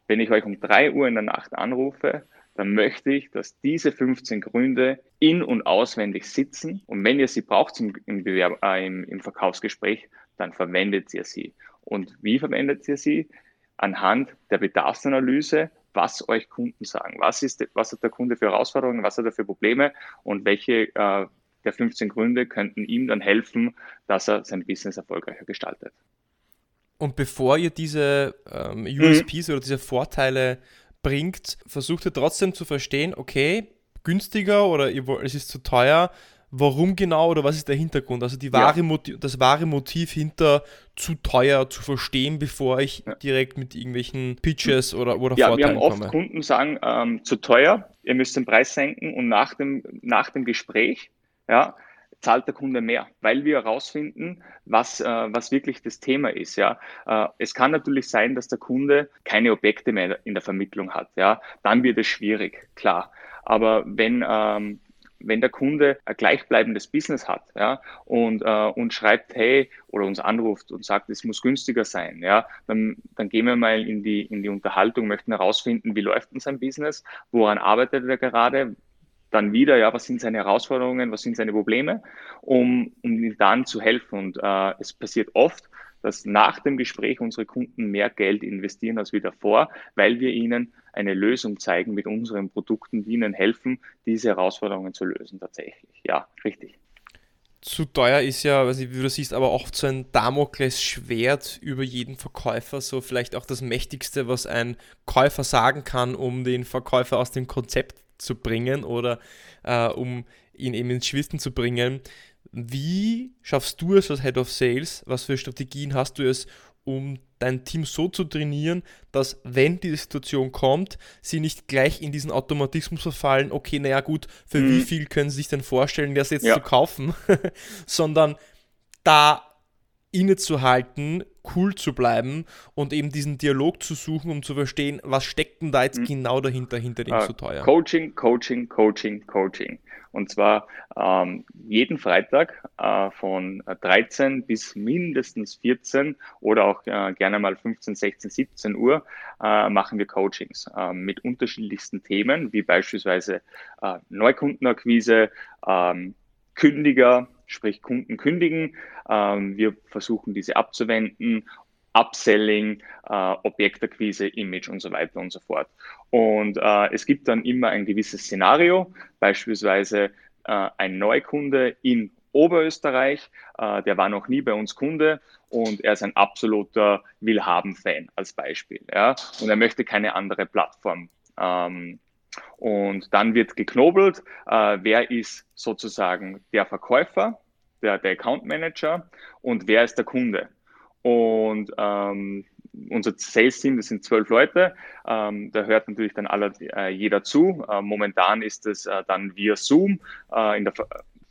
wenn ich euch um drei Uhr in der Nacht anrufe, dann möchte ich, dass diese 15 Gründe in- und auswendig sitzen. Und wenn ihr sie braucht im, im, Bewerb, äh, im, im Verkaufsgespräch, dann verwendet ihr sie. Und wie verwendet ihr sie? Anhand der Bedarfsanalyse, was euch Kunden sagen. Was, ist, was hat der Kunde für Herausforderungen, was hat er für Probleme und welche äh, der 15 Gründe könnten ihm dann helfen, dass er sein Business erfolgreicher gestaltet. Und bevor ihr diese ähm, USPs mhm. oder diese Vorteile bringt, versucht ihr trotzdem zu verstehen, okay, günstiger oder es ist zu teuer, warum genau oder was ist der Hintergrund? Also die wahre ja. Motiv, das wahre Motiv hinter zu teuer zu verstehen, bevor ich ja. direkt mit irgendwelchen Pitches oder, oder ja, Vorteilen wir haben oft Kunden sagen, ähm, zu teuer, ihr müsst den Preis senken und nach dem, nach dem Gespräch ja, zahlt der Kunde mehr, weil wir herausfinden, was, äh, was wirklich das Thema ist. Ja. Äh, es kann natürlich sein, dass der Kunde keine Objekte mehr in der Vermittlung hat. Ja. Dann wird es schwierig, klar. Aber wenn, ähm, wenn der Kunde ein gleichbleibendes Business hat ja, und, äh, und schreibt, hey, oder uns anruft und sagt, es muss günstiger sein, ja, dann, dann gehen wir mal in die, in die Unterhaltung, möchten herausfinden, wie läuft denn sein Business, woran arbeitet er gerade, dann wieder, ja, was sind seine Herausforderungen, was sind seine Probleme, um, um ihm dann zu helfen. Und äh, es passiert oft, dass nach dem Gespräch unsere Kunden mehr Geld investieren als wie davor, weil wir ihnen eine Lösung zeigen mit unseren Produkten, die ihnen helfen, diese Herausforderungen zu lösen tatsächlich. Ja, richtig. Zu teuer ist ja, weiß nicht, wie du siehst, aber oft so ein Damoklesschwert über jeden Verkäufer, so vielleicht auch das Mächtigste, was ein Käufer sagen kann, um den Verkäufer aus dem Konzept zu bringen oder äh, um ihn eben ins Schwitzen zu bringen. Wie schaffst du es als Head of Sales? Was für Strategien hast du es, um dein Team so zu trainieren, dass wenn die Situation kommt, sie nicht gleich in diesen Automatismus verfallen, okay, naja gut, für mhm. wie viel können sie sich denn vorstellen, das jetzt ja. zu kaufen, sondern da innezuhalten, cool zu bleiben und eben diesen Dialog zu suchen, um zu verstehen, was steckt denn da jetzt mhm. genau dahinter, hinter dem uh, zu teuer. Coaching, Coaching, Coaching, Coaching. Und zwar ähm, jeden Freitag äh, von 13 bis mindestens 14 oder auch äh, gerne mal 15, 16, 17 Uhr äh, machen wir Coachings äh, mit unterschiedlichsten Themen, wie beispielsweise äh, Neukundenakquise, ähm, Kündiger, sprich Kunden kündigen. Ähm, wir versuchen diese abzuwenden Upselling, äh, Objektakquise, Image und so weiter und so fort. Und äh, es gibt dann immer ein gewisses Szenario, beispielsweise äh, ein Neukunde in Oberösterreich, der war noch nie bei uns Kunde und er ist ein absoluter Willhaben-Fan als Beispiel. Ja? Und er möchte keine andere Plattform. Ähm, und dann wird geknobelt, wer ist sozusagen der Verkäufer, der, der Account Manager und wer ist der Kunde. Und ähm, unser Sales-Team, das sind zwölf Leute, ähm, da hört natürlich dann alle, äh, jeder zu. Äh, momentan ist es äh, dann via Zoom. Äh, der,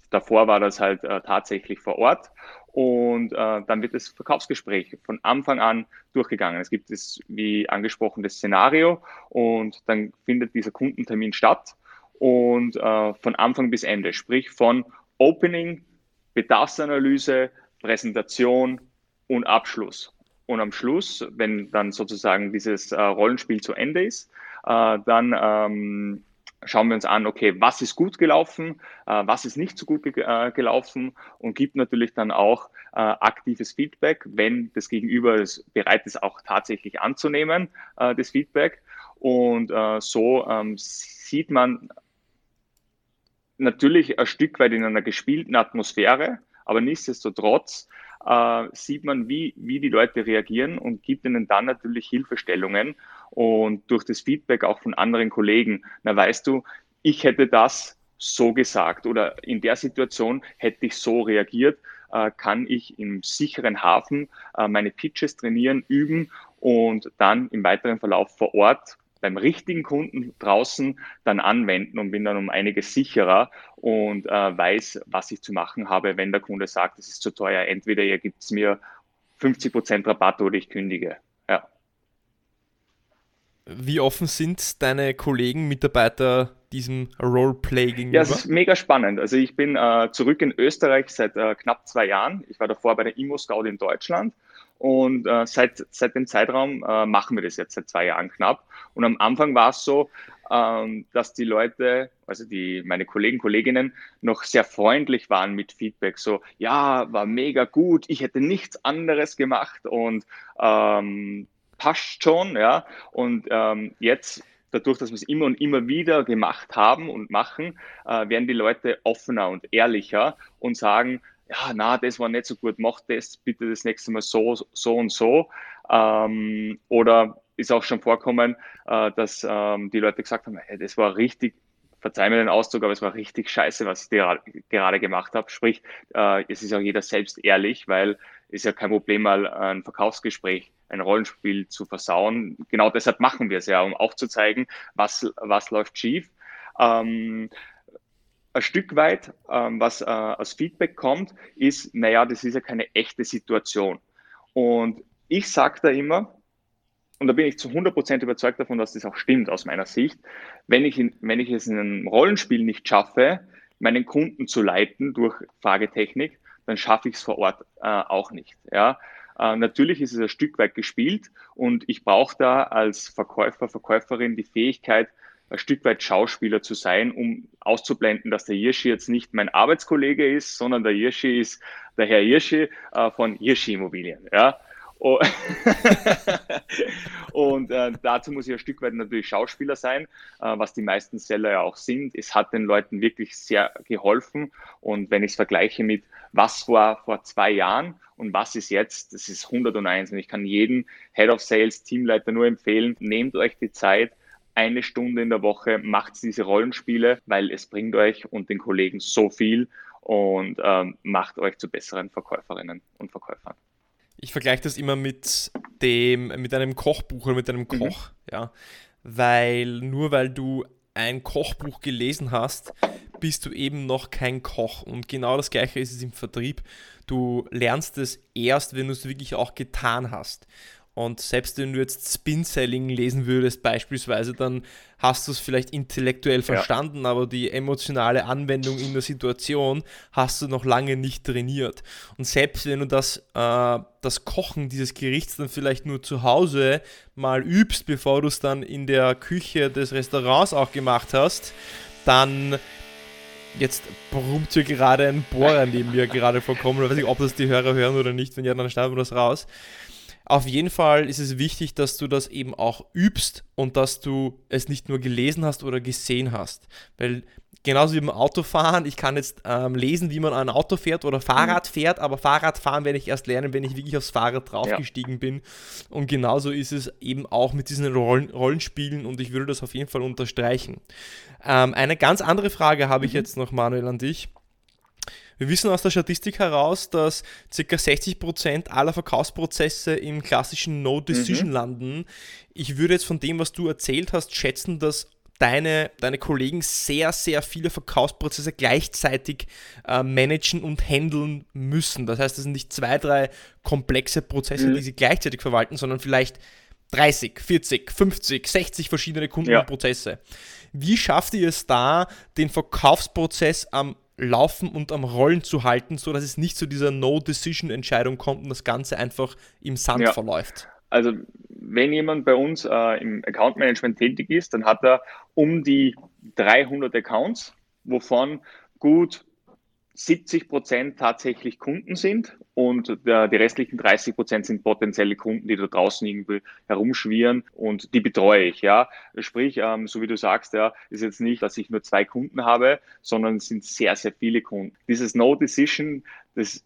davor war das halt äh, tatsächlich vor Ort. Und äh, dann wird das Verkaufsgespräch von Anfang an durchgegangen. Es gibt das, wie angesprochen, das Szenario und dann findet dieser Kundentermin statt und von Anfang bis Ende, sprich von Opening, Bedarfsanalyse, Präsentation, und Abschluss. Und am Schluss, wenn dann sozusagen dieses äh, Rollenspiel zu Ende ist, äh, dann ähm, schauen wir uns an, okay, was ist gut gelaufen, äh, was ist nicht so gut ge äh, gelaufen und gibt natürlich dann auch äh, aktives Feedback, wenn das Gegenüber es bereit ist, auch tatsächlich anzunehmen, äh, das Feedback. Und so ähm, sieht man natürlich ein Stück weit in einer gespielten Atmosphäre, aber nichtsdestotrotz äh, sieht man, wie, wie die Leute reagieren und gibt ihnen dann natürlich Hilfestellungen und durch das Feedback auch von anderen Kollegen, na weißt du, ich hätte das so gesagt oder in der Situation hätte ich so reagiert, äh, kann ich im sicheren Hafen äh, meine Pitches trainieren, üben und dann im weiteren Verlauf vor Ort beim richtigen Kunden draußen dann anwenden und bin dann um einiges sicherer und äh, weiß, was ich zu machen habe, wenn der Kunde sagt, es ist zu teuer. Entweder ihr gibt es mir 50% Rabatt oder ich kündige. Ja. Wie offen sind deine Kollegen, Mitarbeiter diesem Roleplay gegenüber? Ja, es ist mega spannend. Also ich bin äh, zurück in Österreich seit äh, knapp zwei Jahren. Ich war davor bei der Immo Scout in Deutschland und äh, seit, seit dem Zeitraum äh, machen wir das jetzt seit zwei Jahren knapp. Und am Anfang war es so, ähm, dass die Leute, also die, meine Kollegen, Kolleginnen, noch sehr freundlich waren mit Feedback. So, ja, war mega gut, ich hätte nichts anderes gemacht und ähm, passt schon, ja. Und ähm, jetzt dadurch, dass wir es immer und immer wieder gemacht haben und machen, äh, werden die Leute offener und ehrlicher und sagen, ja, na, das war nicht so gut, mach das bitte das nächste Mal so, so und so. Ähm, oder ist auch schon vorkommen, äh, dass ähm, die Leute gesagt haben, hey, das war richtig, verzeih mir den Ausdruck, aber es war richtig scheiße, was ich gerade gemacht habe. Sprich, äh, es ist auch jeder selbst ehrlich, weil es ja kein Problem, mal ein Verkaufsgespräch, ein Rollenspiel zu versauen. Genau deshalb machen wir es ja, um aufzuzeigen, was, was läuft schief. Ähm, ein Stück weit, ähm, was äh, als Feedback kommt, ist, naja, das ist ja keine echte Situation. Und ich sage da immer, und da bin ich zu 100% überzeugt davon, dass das auch stimmt aus meiner Sicht, wenn ich, in, wenn ich es in einem Rollenspiel nicht schaffe, meinen Kunden zu leiten durch Fragetechnik, dann schaffe ich es vor Ort äh, auch nicht. Ja? Äh, natürlich ist es ein Stück weit gespielt und ich brauche da als Verkäufer, Verkäuferin die Fähigkeit, ein Stück weit Schauspieler zu sein, um auszublenden, dass der Hirschi jetzt nicht mein Arbeitskollege ist, sondern der Hirschi ist der Herr Hirschi äh, von Hirschi Immobilien. Ja? Und äh, dazu muss ich ein Stück weit natürlich Schauspieler sein, äh, was die meisten Seller ja auch sind. Es hat den Leuten wirklich sehr geholfen. Und wenn ich es vergleiche mit was war vor zwei Jahren und was ist jetzt, das ist 101. Und ich kann jeden Head of Sales, Teamleiter nur empfehlen, nehmt euch die Zeit, eine Stunde in der Woche, macht diese Rollenspiele, weil es bringt euch und den Kollegen so viel und ähm, macht euch zu besseren Verkäuferinnen und Verkäufern. Ich vergleiche das immer mit dem, mit einem Kochbuch oder mit einem mhm. Koch, mhm. ja. Weil nur weil du ein Kochbuch gelesen hast, bist du eben noch kein Koch. Und genau das gleiche ist es im Vertrieb. Du lernst es erst, wenn du es wirklich auch getan hast. Und selbst wenn du jetzt Spin-Selling lesen würdest, beispielsweise, dann hast du es vielleicht intellektuell verstanden, ja. aber die emotionale Anwendung in der Situation hast du noch lange nicht trainiert. Und selbst wenn du das, äh, das Kochen dieses Gerichts dann vielleicht nur zu Hause mal übst, bevor du es dann in der Küche des Restaurants auch gemacht hast, dann Jetzt brummt hier gerade ein Bohrer neben mir gerade vorkommen. Ich weiß nicht, ob das die Hörer hören oder nicht. Wenn ja, dann schneiden wir das raus. Auf jeden Fall ist es wichtig, dass du das eben auch übst und dass du es nicht nur gelesen hast oder gesehen hast. Weil genauso wie beim Autofahren, ich kann jetzt ähm, lesen, wie man ein Auto fährt oder Fahrrad mhm. fährt, aber Fahrradfahren werde ich erst lernen, wenn ich wirklich aufs Fahrrad draufgestiegen ja. bin. Und genauso ist es eben auch mit diesen Rollen, Rollenspielen und ich würde das auf jeden Fall unterstreichen. Ähm, eine ganz andere Frage habe ich mhm. jetzt noch, Manuel, an dich. Wir wissen aus der Statistik heraus, dass ca. 60% aller Verkaufsprozesse im klassischen No-Decision mhm. landen. Ich würde jetzt von dem, was du erzählt hast, schätzen, dass deine, deine Kollegen sehr, sehr viele Verkaufsprozesse gleichzeitig äh, managen und handeln müssen. Das heißt, es sind nicht zwei, drei komplexe Prozesse, mhm. die sie gleichzeitig verwalten, sondern vielleicht 30, 40, 50, 60 verschiedene Kundenprozesse. Ja. Wie schafft ihr es da, den Verkaufsprozess am Laufen und am Rollen zu halten, so dass es nicht zu dieser No-Decision-Entscheidung kommt und das Ganze einfach im Sand ja. verläuft? Also wenn jemand bei uns äh, im Account Management tätig ist, dann hat er um die 300 Accounts, wovon gut 70 Prozent tatsächlich Kunden sind und der, die restlichen 30 Prozent sind potenzielle Kunden, die da draußen irgendwie herumschwirren und die betreue ich, ja. Sprich, ähm, so wie du sagst, ja, ist jetzt nicht, dass ich nur zwei Kunden habe, sondern es sind sehr, sehr viele Kunden. Dieses No Decision, das,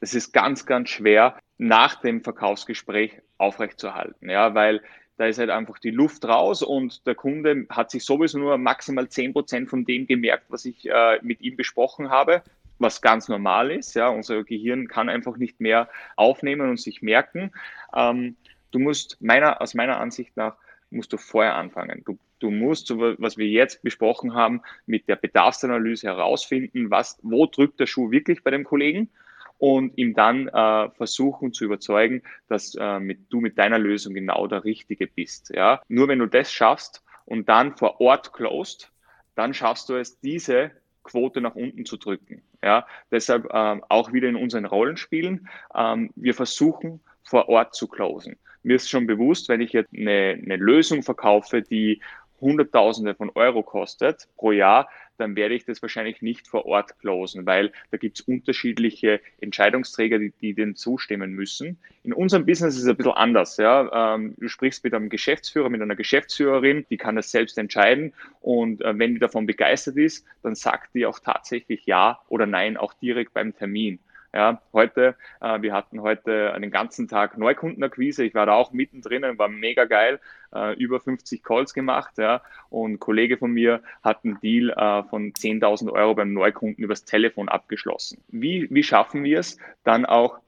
das ist ganz, ganz schwer nach dem Verkaufsgespräch aufrechtzuerhalten, ja, weil da ist halt einfach die Luft raus und der Kunde hat sich sowieso nur maximal zehn Prozent von dem gemerkt, was ich äh, mit ihm besprochen habe was ganz normal ist. Ja, unser Gehirn kann einfach nicht mehr aufnehmen und sich merken. Ähm, du musst meiner, aus meiner Ansicht nach, musst du vorher anfangen. Du, du musst, so was wir jetzt besprochen haben, mit der Bedarfsanalyse herausfinden, was, wo drückt der Schuh wirklich bei dem Kollegen und ihm dann äh, versuchen zu überzeugen, dass äh, mit, du mit deiner Lösung genau der Richtige bist. Ja? Nur wenn du das schaffst und dann vor Ort closed, dann schaffst du es, diese Quote nach unten zu drücken. Ja? Deshalb ähm, auch wieder in unseren Rollenspielen, ähm, wir versuchen vor Ort zu closen. Mir ist schon bewusst, wenn ich jetzt eine, eine Lösung verkaufe, die Hunderttausende von Euro kostet pro Jahr, dann werde ich das wahrscheinlich nicht vor Ort closen, weil da gibt es unterschiedliche Entscheidungsträger, die, die dem zustimmen müssen. In unserem Business ist es ein bisschen anders. Ja? Ähm, du sprichst mit einem Geschäftsführer, mit einer Geschäftsführerin, die kann das selbst entscheiden und äh, wenn die davon begeistert ist, dann sagt die auch tatsächlich Ja oder Nein, auch direkt beim Termin. Ja, heute, äh, wir hatten heute einen ganzen Tag Neukundenakquise. Ich war da auch mittendrin, war mega geil, äh, über 50 Calls gemacht. Ja, und ein Kollege von mir hat einen Deal äh, von 10.000 Euro beim Neukunden übers Telefon abgeschlossen. Wie, wie schaffen wir es dann auch,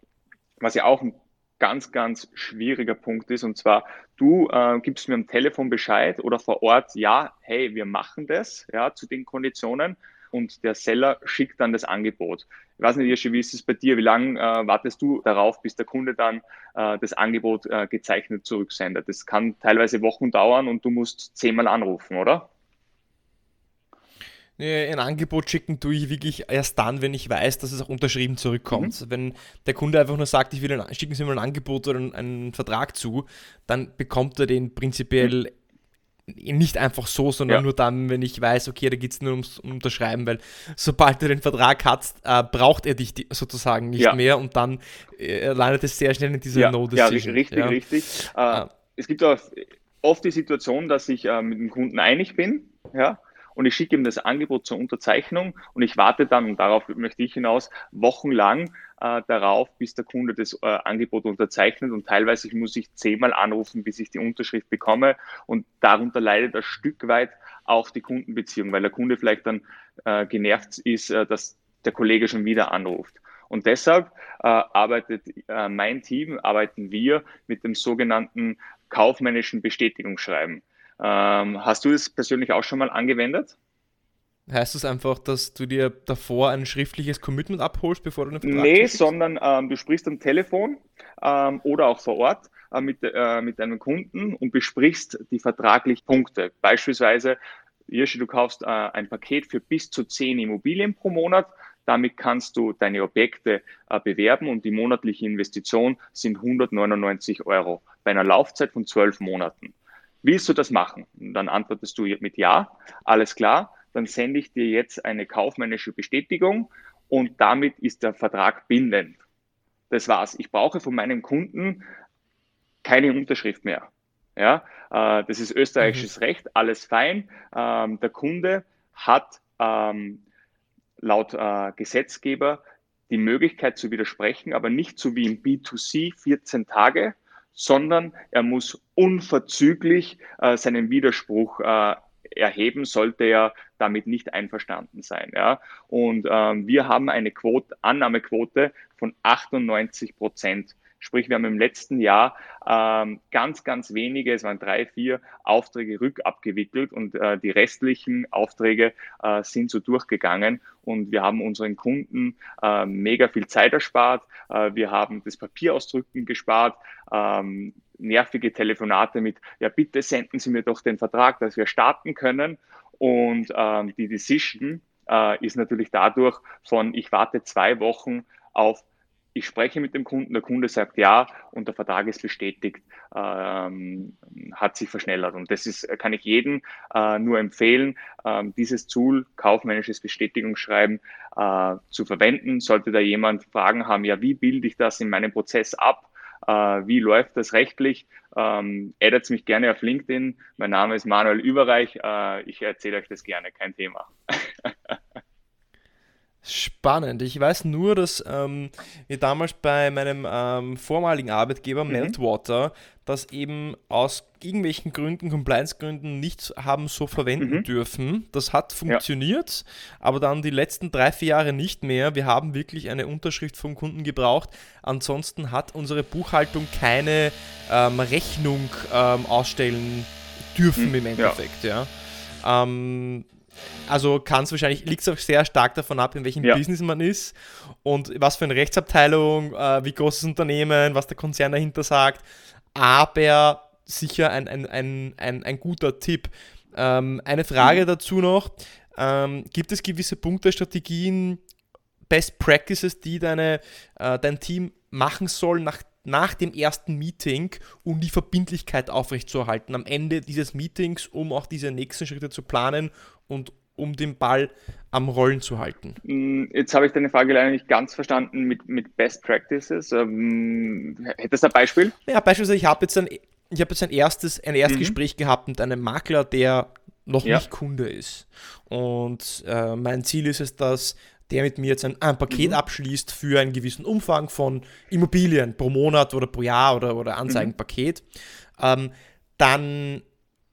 was ja auch ein ganz, ganz schwieriger Punkt ist. Und zwar, du äh, gibst mir am Telefon Bescheid oder vor Ort, ja, hey, wir machen das, ja, zu den Konditionen und der Seller schickt dann das Angebot. Ich weiß nicht, Jirschi, wie ist es bei dir? Wie lange äh, wartest du darauf, bis der Kunde dann äh, das Angebot äh, gezeichnet zurücksendet? Das kann teilweise Wochen dauern und du musst zehnmal anrufen, oder? ein Angebot schicken tue ich wirklich erst dann, wenn ich weiß, dass es auch unterschrieben zurückkommt. Mhm. Wenn der Kunde einfach nur sagt, ich will ein, schicken Sie mir ein Angebot oder einen, einen Vertrag zu, dann bekommt er den prinzipiell mhm nicht einfach so, sondern ja. nur dann, wenn ich weiß, okay, da geht es nur ums Unterschreiben, weil sobald du den Vertrag hast, äh, braucht er dich sozusagen nicht ja. mehr und dann äh, landet es sehr schnell in dieser ja. No-Decision. Ja, richtig, richtig. Äh, es gibt auch oft die Situation, dass ich äh, mit dem Kunden einig bin, ja, und ich schicke ihm das Angebot zur Unterzeichnung und ich warte dann, und darauf möchte ich hinaus, wochenlang äh, darauf, bis der Kunde das äh, Angebot unterzeichnet und teilweise muss ich zehnmal anrufen, bis ich die Unterschrift bekomme und darunter leidet ein Stück weit auch die Kundenbeziehung, weil der Kunde vielleicht dann äh, genervt ist, äh, dass der Kollege schon wieder anruft. Und deshalb äh, arbeitet äh, mein Team, arbeiten wir mit dem sogenannten kaufmännischen Bestätigungsschreiben. Ähm, hast du es persönlich auch schon mal angewendet? Heißt das einfach, dass du dir davor ein schriftliches Commitment abholst, bevor du einen Vertrag Nee, kriegst? sondern ähm, du sprichst am Telefon ähm, oder auch vor Ort äh, mit, äh, mit deinem Kunden und besprichst die vertraglichen Punkte. Beispielsweise, Hirschi, du kaufst äh, ein Paket für bis zu zehn Immobilien pro Monat. Damit kannst du deine Objekte äh, bewerben und die monatliche Investition sind 199 Euro bei einer Laufzeit von zwölf Monaten. Willst du das machen? Und dann antwortest du mit Ja, alles klar, dann sende ich dir jetzt eine kaufmännische Bestätigung und damit ist der Vertrag bindend. Das war's. Ich brauche von meinem Kunden keine Unterschrift mehr. Ja, äh, das ist österreichisches mhm. Recht, alles fein. Ähm, der Kunde hat ähm, laut äh, Gesetzgeber die Möglichkeit zu widersprechen, aber nicht so wie im B2C 14 Tage, sondern er muss unverzüglich äh, seinen Widerspruch äh, erheben, sollte er damit nicht einverstanden sein. Ja? Und ähm, wir haben eine Quote, Annahmequote von 98 Prozent. Sprich, wir haben im letzten Jahr ähm, ganz, ganz wenige, es waren drei, vier Aufträge rückabgewickelt und äh, die restlichen Aufträge äh, sind so durchgegangen und wir haben unseren Kunden äh, mega viel Zeit erspart. Äh, wir haben das Papierausdrücken gespart, ähm, nervige Telefonate mit, ja bitte senden Sie mir doch den Vertrag, dass wir starten können. Und ähm, die Decision äh, ist natürlich dadurch von, ich warte zwei Wochen auf ich spreche mit dem Kunden, der Kunde sagt ja und der Vertrag ist bestätigt, ähm, hat sich verschnellert. Und das ist, kann ich jedem äh, nur empfehlen, äh, dieses Tool, kaufmännisches Bestätigungsschreiben, äh, zu verwenden. Sollte da jemand Fragen haben, ja, wie bilde ich das in meinem Prozess ab? Äh, wie läuft das rechtlich? Ähm, addet mich gerne auf LinkedIn. Mein Name ist Manuel Überreich. Äh, ich erzähle euch das gerne, kein Thema. Spannend. Ich weiß nur, dass ähm, wir damals bei meinem ähm, vormaligen Arbeitgeber mhm. Meltwater das eben aus irgendwelchen Gründen, Compliance-Gründen nicht haben so verwenden mhm. dürfen. Das hat funktioniert, ja. aber dann die letzten drei, vier Jahre nicht mehr. Wir haben wirklich eine Unterschrift vom Kunden gebraucht. Ansonsten hat unsere Buchhaltung keine ähm, Rechnung ähm, ausstellen dürfen mhm. im Endeffekt. Ja. ja. Also kann es wahrscheinlich, liegt es auch sehr stark davon ab, in welchem ja. Business man ist und was für eine Rechtsabteilung, äh, wie groß das Unternehmen, was der Konzern dahinter sagt. Aber sicher ein, ein, ein, ein, ein guter Tipp. Ähm, eine Frage mhm. dazu noch. Ähm, gibt es gewisse Punkte, Strategien, Best Practices, die deine, äh, dein Team machen soll nach, nach dem ersten Meeting, um die Verbindlichkeit aufrechtzuerhalten am Ende dieses Meetings, um auch diese nächsten Schritte zu planen und um den Ball am Rollen zu halten? Mm, jetzt habe ich deine Frage leider nicht ganz verstanden mit, mit Best Practices. Ähm, hättest du ein Beispiel? Ja, beispielsweise, ich habe jetzt ein, ich habe jetzt ein erstes, ein Erstgespräch mhm. gehabt mit einem Makler, der noch ja. nicht Kunde ist. Und äh, mein Ziel ist es, dass der mit mir jetzt ein, ein Paket mhm. abschließt für einen gewissen Umfang von Immobilien pro Monat oder pro Jahr oder, oder Anzeigenpaket, mhm. ähm, dann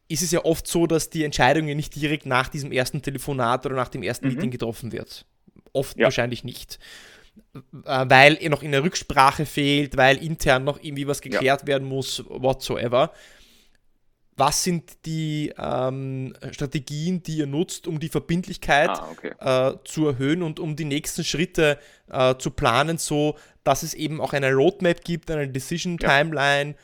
ist es ja oft so, dass die Entscheidung nicht direkt nach diesem ersten Telefonat oder nach dem ersten mhm. Meeting getroffen wird. Oft ja. wahrscheinlich nicht. Äh, weil noch in der Rücksprache fehlt, weil intern noch irgendwie was geklärt ja. werden muss, whatsoever. Was sind die ähm, Strategien, die ihr nutzt, um die Verbindlichkeit ah, okay. äh, zu erhöhen und um die nächsten Schritte äh, zu planen, so dass es eben auch eine Roadmap gibt, eine Decision Timeline ja.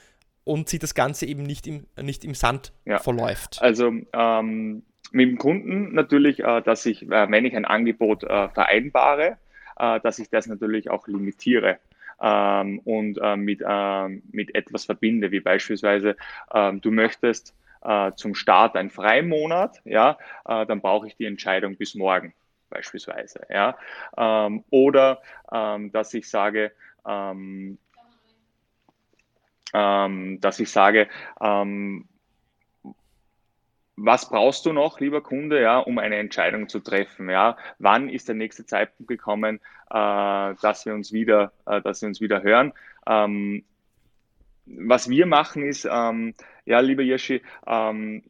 Und sich das Ganze eben nicht im, nicht im Sand ja. verläuft? Also ähm, mit dem Kunden natürlich, äh, dass ich, äh, wenn ich ein Angebot äh, vereinbare, äh, dass ich das natürlich auch limitiere ähm, und äh, mit, äh, mit etwas verbinde, wie beispielsweise äh, du möchtest äh, zum Start einen Freimonat, ja, dann brauche ich die Entscheidung bis morgen beispielsweise, ja, ähm, oder ähm, dass ich sage, ähm, ähm, dass ich sage, ähm, was brauchst du noch, lieber Kunde, ja, um eine Entscheidung zu treffen? Ja? Wann ist der nächste Zeitpunkt gekommen, äh, dass wir uns wieder, äh, dass wir uns wieder hören? Ähm, was wir machen ist, ähm, ja, lieber Yoshi, ähm,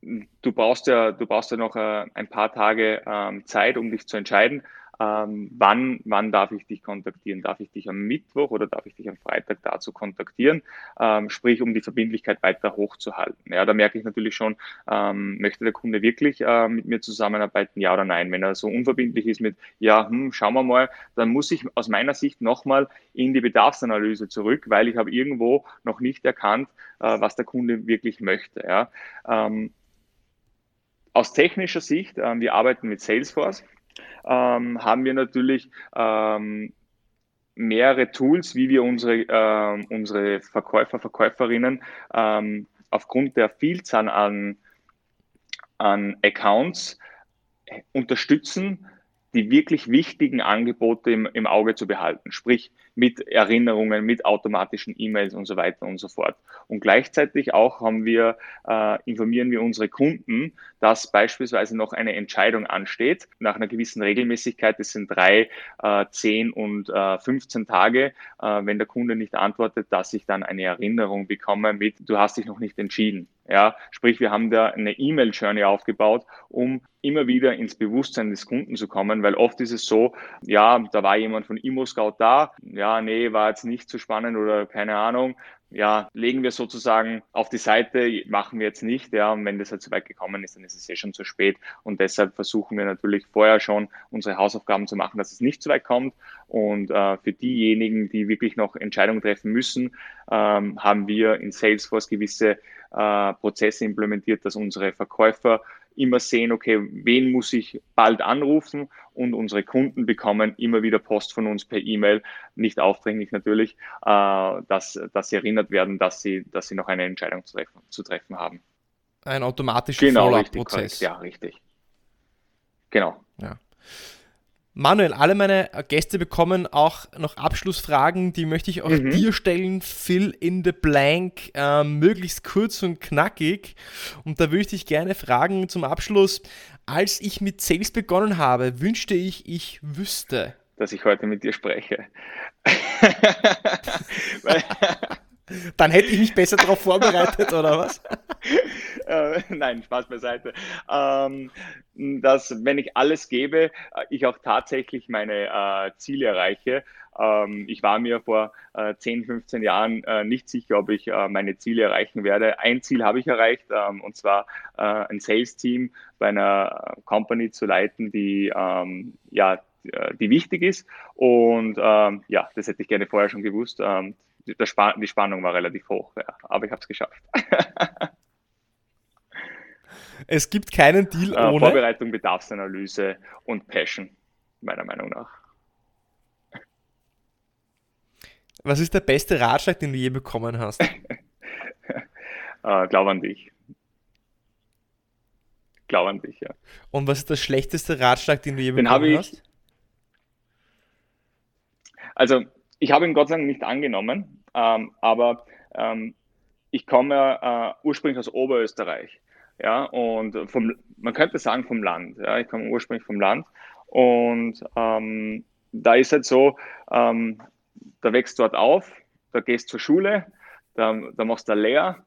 du brauchst ja, du brauchst ja noch äh, ein paar Tage ähm, Zeit, um dich zu entscheiden ähm, wann, wann darf ich dich kontaktieren? Darf ich dich am Mittwoch oder darf ich dich am Freitag dazu kontaktieren? Ähm, sprich, um die Verbindlichkeit weiter hochzuhalten. Ja, da merke ich natürlich schon, ähm, möchte der Kunde wirklich äh, mit mir zusammenarbeiten, ja oder nein? Wenn er so unverbindlich ist mit, ja, hm, schauen wir mal, dann muss ich aus meiner Sicht nochmal in die Bedarfsanalyse zurück, weil ich habe irgendwo noch nicht erkannt, äh, was der Kunde wirklich möchte. Ja. Ähm, aus technischer Sicht, äh, wir arbeiten mit Salesforce ähm, haben wir natürlich ähm, mehrere Tools, wie wir unsere, äh, unsere Verkäufer, Verkäuferinnen ähm, aufgrund der Vielzahl an, an Accounts unterstützen, die wirklich wichtigen Angebote im, im Auge zu behalten, sprich mit Erinnerungen, mit automatischen E-Mails und so weiter und so fort. Und gleichzeitig auch haben wir, äh, informieren wir unsere Kunden, dass beispielsweise noch eine Entscheidung ansteht, nach einer gewissen Regelmäßigkeit, das sind drei, äh, zehn und äh, 15 Tage, äh, wenn der Kunde nicht antwortet, dass ich dann eine Erinnerung bekomme mit, du hast dich noch nicht entschieden. Ja, sprich, wir haben da eine E-Mail-Journey aufgebaut, um immer wieder ins Bewusstsein des Kunden zu kommen, weil oft ist es so, ja, da war jemand von Immo-Scout da, ja, nee, war jetzt nicht so spannend oder keine Ahnung, ja, legen wir sozusagen auf die Seite, machen wir jetzt nicht, ja, und wenn das halt so weit gekommen ist, dann ist es eh schon zu spät. Und deshalb versuchen wir natürlich vorher schon unsere Hausaufgaben zu machen, dass es nicht so weit kommt. Und äh, für diejenigen, die wirklich noch Entscheidungen treffen müssen, ähm, haben wir in Salesforce gewisse äh, Prozesse implementiert, dass unsere Verkäufer immer sehen, okay, wen muss ich bald anrufen und unsere Kunden bekommen immer wieder Post von uns per E-Mail, nicht aufdringlich natürlich, äh, dass, dass sie erinnert werden, dass sie, dass sie noch eine Entscheidung zu treffen, zu treffen haben. Ein automatischer genau, Follow-up-Prozess. Ja, richtig. Genau. Ja. Manuel, alle meine Gäste bekommen auch noch Abschlussfragen, die möchte ich auch mhm. dir stellen. Fill in the blank, äh, möglichst kurz und knackig. Und da würde ich dich gerne fragen zum Abschluss. Als ich mit Sales begonnen habe, wünschte ich, ich wüsste. Dass ich heute mit dir spreche. Dann hätte ich mich besser darauf vorbereitet, oder was? Äh, nein, Spaß beiseite, ähm, dass wenn ich alles gebe, äh, ich auch tatsächlich meine äh, Ziele erreiche. Ähm, ich war mir vor äh, 10, 15 Jahren äh, nicht sicher, ob ich äh, meine Ziele erreichen werde. Ein Ziel habe ich erreicht, ähm, und zwar äh, ein Sales-Team bei einer Company zu leiten, die ähm, ja, die wichtig ist. Und ähm, ja, das hätte ich gerne vorher schon gewusst. Ähm, Span die Spannung war relativ hoch, ja, aber ich habe es geschafft. es gibt keinen Deal äh, ohne. Vorbereitung, Bedarfsanalyse und Passion, meiner Meinung nach. Was ist der beste Ratschlag, den du je bekommen hast? äh, glaub an dich. Glaub an dich, ja. Und was ist der schlechteste Ratschlag, den du je den bekommen hast? Also, ich habe ihn Gott sei Dank nicht angenommen, ähm, aber ähm, ich komme äh, ursprünglich aus Oberösterreich. Ja, und vom, man könnte sagen vom Land. Ja, ich komme ursprünglich vom Land. Und ähm, da ist halt so, ähm, da wächst dort auf, da gehst zur Schule, da, da machst du leer,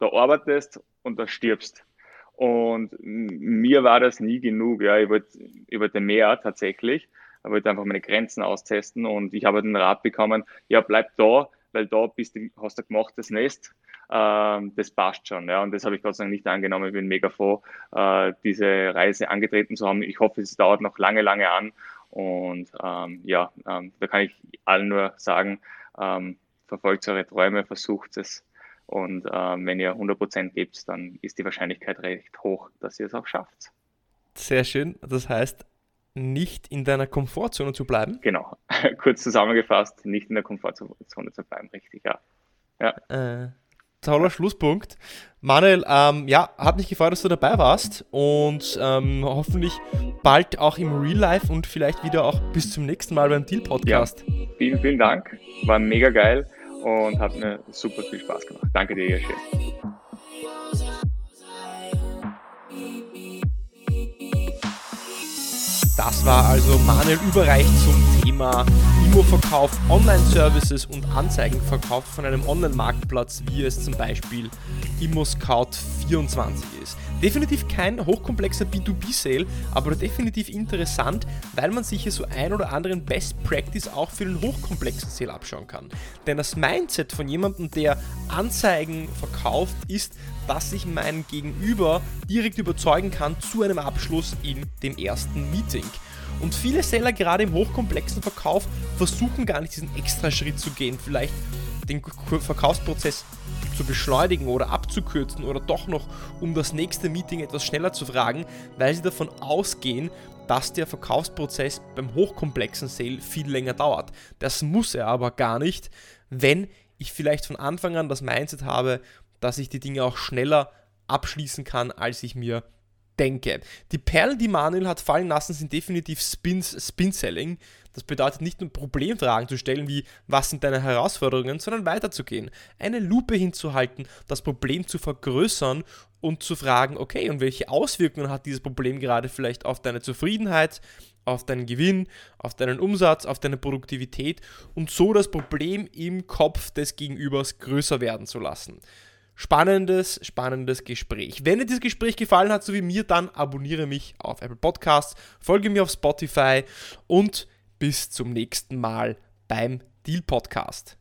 da arbeitest und da stirbst. Und mir war das nie genug. Ja, ich wollte, ich wollte mehr tatsächlich. Ich wollte einfach meine Grenzen austesten und ich habe den Rat bekommen, ja, bleib da, weil da bist du, hast du gemacht das Nest. Ähm, das passt schon. Ja, und das habe ich Gott sei Dank nicht angenommen. Ich bin mega froh, äh, diese Reise angetreten zu haben. Ich hoffe, es dauert noch lange, lange an. Und ähm, ja, ähm, da kann ich allen nur sagen, ähm, verfolgt eure Träume, versucht es. Und ähm, wenn ihr 100% gebt, dann ist die Wahrscheinlichkeit recht hoch, dass ihr es auch schafft. Sehr schön. Das heißt, nicht in deiner Komfortzone zu bleiben? Genau. Kurz zusammengefasst, nicht in der Komfortzone zu bleiben, richtig, ja. ja. Äh, toller Schlusspunkt. Manuel, ähm, ja, hat mich gefreut, dass du dabei warst und ähm, hoffentlich bald auch im Real Life und vielleicht wieder auch bis zum nächsten Mal beim Deal Podcast. Ja, vielen, vielen Dank. War mega geil und hat mir super viel Spaß gemacht. Danke dir, Jesche. Das war also Manuel überreicht zum Thema Immoverkauf, Online-Services und Anzeigenverkauf von einem Online-Marktplatz, wie es zum Beispiel ImmoScout24 ist. Definitiv kein hochkomplexer B2B-Sale, aber definitiv interessant, weil man sich hier so ein oder anderen Best Practice auch für den hochkomplexen Sale abschauen kann. Denn das Mindset von jemandem, der Anzeigen verkauft, ist, dass ich meinen Gegenüber direkt überzeugen kann zu einem Abschluss in dem ersten Meeting. Und viele Seller, gerade im hochkomplexen Verkauf, versuchen gar nicht diesen extra Schritt zu gehen, vielleicht den Verkaufsprozess zu beschleunigen oder abzukürzen oder doch noch um das nächste Meeting etwas schneller zu fragen, weil sie davon ausgehen, dass der Verkaufsprozess beim hochkomplexen Sale viel länger dauert. Das muss er aber gar nicht, wenn ich vielleicht von Anfang an das Mindset habe, dass ich die Dinge auch schneller abschließen kann, als ich mir denke. Die Perlen, die Manuel hat fallen lassen, sind definitiv Spins, Spin-Selling. Das bedeutet nicht nur Problemfragen zu stellen, wie was sind deine Herausforderungen, sondern weiterzugehen. Eine Lupe hinzuhalten, das Problem zu vergrößern und zu fragen, okay, und welche Auswirkungen hat dieses Problem gerade vielleicht auf deine Zufriedenheit, auf deinen Gewinn, auf deinen Umsatz, auf deine Produktivität und so das Problem im Kopf des Gegenübers größer werden zu lassen. Spannendes, spannendes Gespräch. Wenn dir dieses Gespräch gefallen hat, so wie mir, dann abonniere mich auf Apple Podcasts, folge mir auf Spotify und bis zum nächsten Mal beim Deal Podcast.